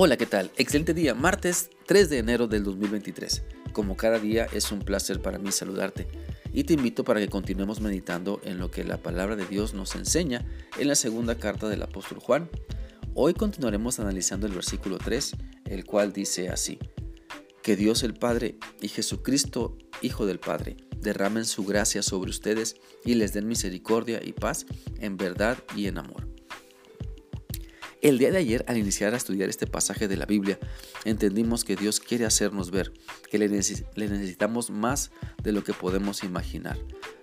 Hola, ¿qué tal? Excelente día, martes 3 de enero del 2023. Como cada día es un placer para mí saludarte y te invito para que continuemos meditando en lo que la palabra de Dios nos enseña en la segunda carta del apóstol Juan. Hoy continuaremos analizando el versículo 3, el cual dice así, que Dios el Padre y Jesucristo, Hijo del Padre, derramen su gracia sobre ustedes y les den misericordia y paz en verdad y en amor. El día de ayer, al iniciar a estudiar este pasaje de la Biblia, entendimos que Dios quiere hacernos ver que le, necesitamos más de lo que podemos imaginar.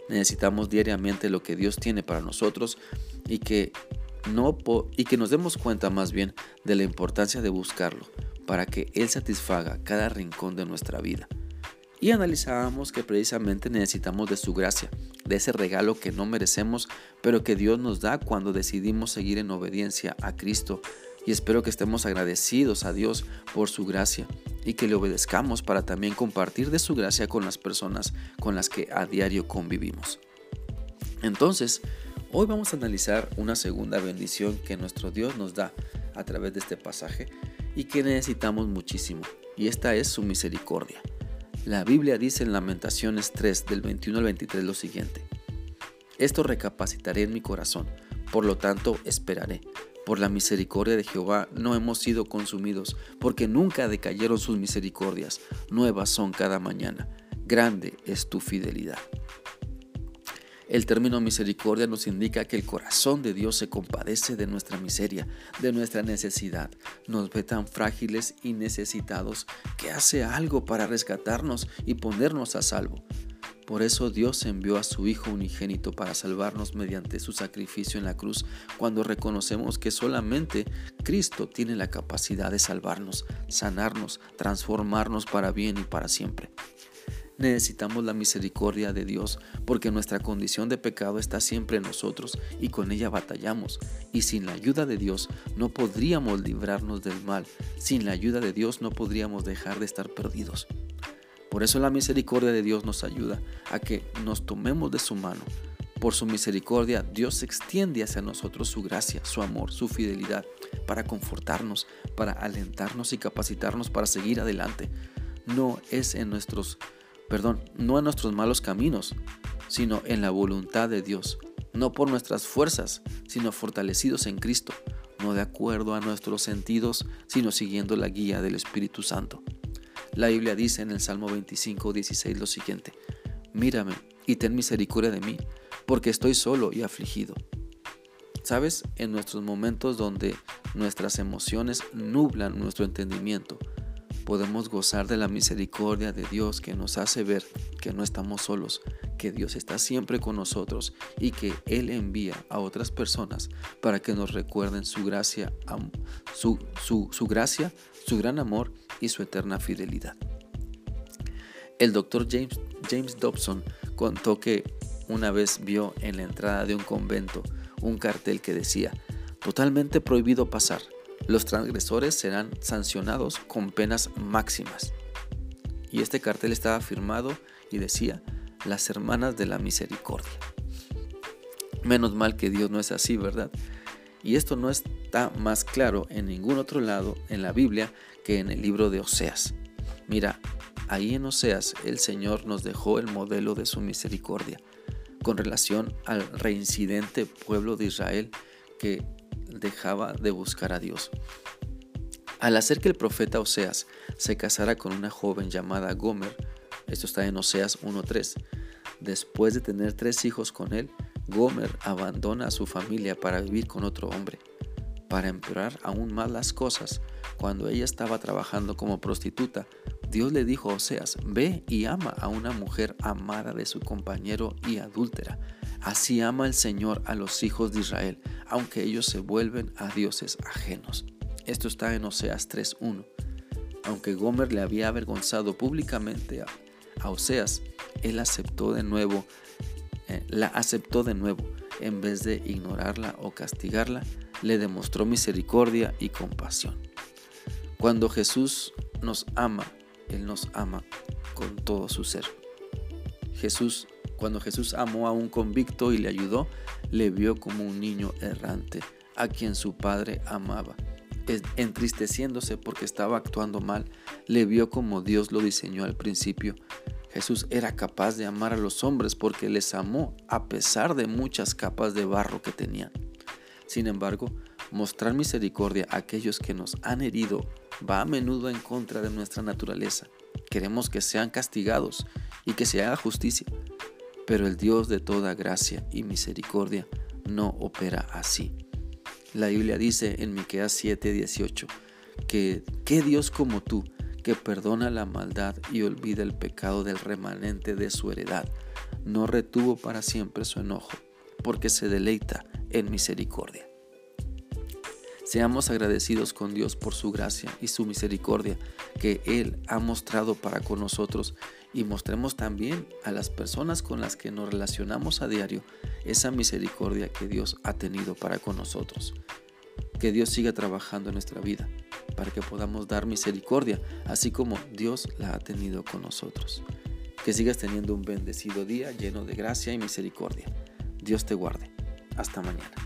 Necesitamos diariamente lo que Dios tiene para nosotros y que, no y que nos demos cuenta más bien de la importancia de buscarlo para que Él satisfaga cada rincón de nuestra vida y analizábamos que precisamente necesitamos de su gracia, de ese regalo que no merecemos, pero que Dios nos da cuando decidimos seguir en obediencia a Cristo. Y espero que estemos agradecidos a Dios por su gracia y que le obedezcamos para también compartir de su gracia con las personas con las que a diario convivimos. Entonces, hoy vamos a analizar una segunda bendición que nuestro Dios nos da a través de este pasaje y que necesitamos muchísimo, y esta es su misericordia. La Biblia dice en Lamentaciones 3 del 21 al 23 lo siguiente. Esto recapacitaré en mi corazón, por lo tanto esperaré. Por la misericordia de Jehová no hemos sido consumidos, porque nunca decayeron sus misericordias, nuevas son cada mañana. Grande es tu fidelidad. El término misericordia nos indica que el corazón de Dios se compadece de nuestra miseria, de nuestra necesidad. Nos ve tan frágiles y necesitados que hace algo para rescatarnos y ponernos a salvo. Por eso Dios envió a su Hijo unigénito para salvarnos mediante su sacrificio en la cruz, cuando reconocemos que solamente Cristo tiene la capacidad de salvarnos, sanarnos, transformarnos para bien y para siempre. Necesitamos la misericordia de Dios porque nuestra condición de pecado está siempre en nosotros y con ella batallamos. Y sin la ayuda de Dios no podríamos librarnos del mal. Sin la ayuda de Dios no podríamos dejar de estar perdidos. Por eso la misericordia de Dios nos ayuda a que nos tomemos de su mano. Por su misericordia Dios extiende hacia nosotros su gracia, su amor, su fidelidad, para confortarnos, para alentarnos y capacitarnos para seguir adelante. No es en nuestros perdón, no en nuestros malos caminos, sino en la voluntad de Dios, no por nuestras fuerzas, sino fortalecidos en Cristo, no de acuerdo a nuestros sentidos, sino siguiendo la guía del Espíritu Santo. La Biblia dice en el Salmo 25, 16 lo siguiente, mírame y ten misericordia de mí, porque estoy solo y afligido. ¿Sabes? En nuestros momentos donde nuestras emociones nublan nuestro entendimiento, podemos gozar de la misericordia de Dios que nos hace ver que no estamos solos, que Dios está siempre con nosotros y que Él envía a otras personas para que nos recuerden su gracia, su, su, gracia, su gran amor y su eterna fidelidad. El doctor James, James Dobson contó que una vez vio en la entrada de un convento un cartel que decía, totalmente prohibido pasar los transgresores serán sancionados con penas máximas. Y este cartel estaba firmado y decía, las hermanas de la misericordia. Menos mal que Dios no es así, ¿verdad? Y esto no está más claro en ningún otro lado en la Biblia que en el libro de Oseas. Mira, ahí en Oseas el Señor nos dejó el modelo de su misericordia con relación al reincidente pueblo de Israel que dejaba de buscar a Dios. Al hacer que el profeta Oseas se casara con una joven llamada Gomer, esto está en Oseas 1.3, después de tener tres hijos con él, Gomer abandona a su familia para vivir con otro hombre. Para empeorar aún más las cosas, cuando ella estaba trabajando como prostituta, Dios le dijo a Oseas, ve y ama a una mujer amada de su compañero y adúltera. Así ama el Señor a los hijos de Israel, aunque ellos se vuelven a dioses ajenos. Esto está en Oseas 3.1. Aunque Gomer le había avergonzado públicamente a, Oseas, él aceptó de nuevo, eh, la aceptó de nuevo. En vez de ignorarla o castigarla, le demostró misericordia y compasión. Cuando Jesús nos ama, Él nos ama con todo su ser. Jesús, cuando Jesús amó a un convicto y le ayudó, le vio como un niño errante, a quien su padre amaba. entristeciéndose porque estaba actuando mal, le vio como Dios lo diseñó al principio. Jesús era capaz de amar a los hombres porque les amó a pesar de muchas capas de barro que tenían. Sin embargo, mostrar misericordia a aquellos que nos han herido va a menudo en contra de nuestra naturaleza. Queremos que sean castigados y que se haga justicia. Pero el Dios de toda gracia y misericordia no opera así. La Biblia dice en Miqueas 7:18 que qué Dios como tú que perdona la maldad y olvida el pecado del remanente de su heredad, no retuvo para siempre su enojo, porque se deleita en misericordia. Seamos agradecidos con Dios por su gracia y su misericordia que Él ha mostrado para con nosotros y mostremos también a las personas con las que nos relacionamos a diario esa misericordia que Dios ha tenido para con nosotros. Que Dios siga trabajando en nuestra vida para que podamos dar misericordia, así como Dios la ha tenido con nosotros. Que sigas teniendo un bendecido día lleno de gracia y misericordia. Dios te guarde. Hasta mañana.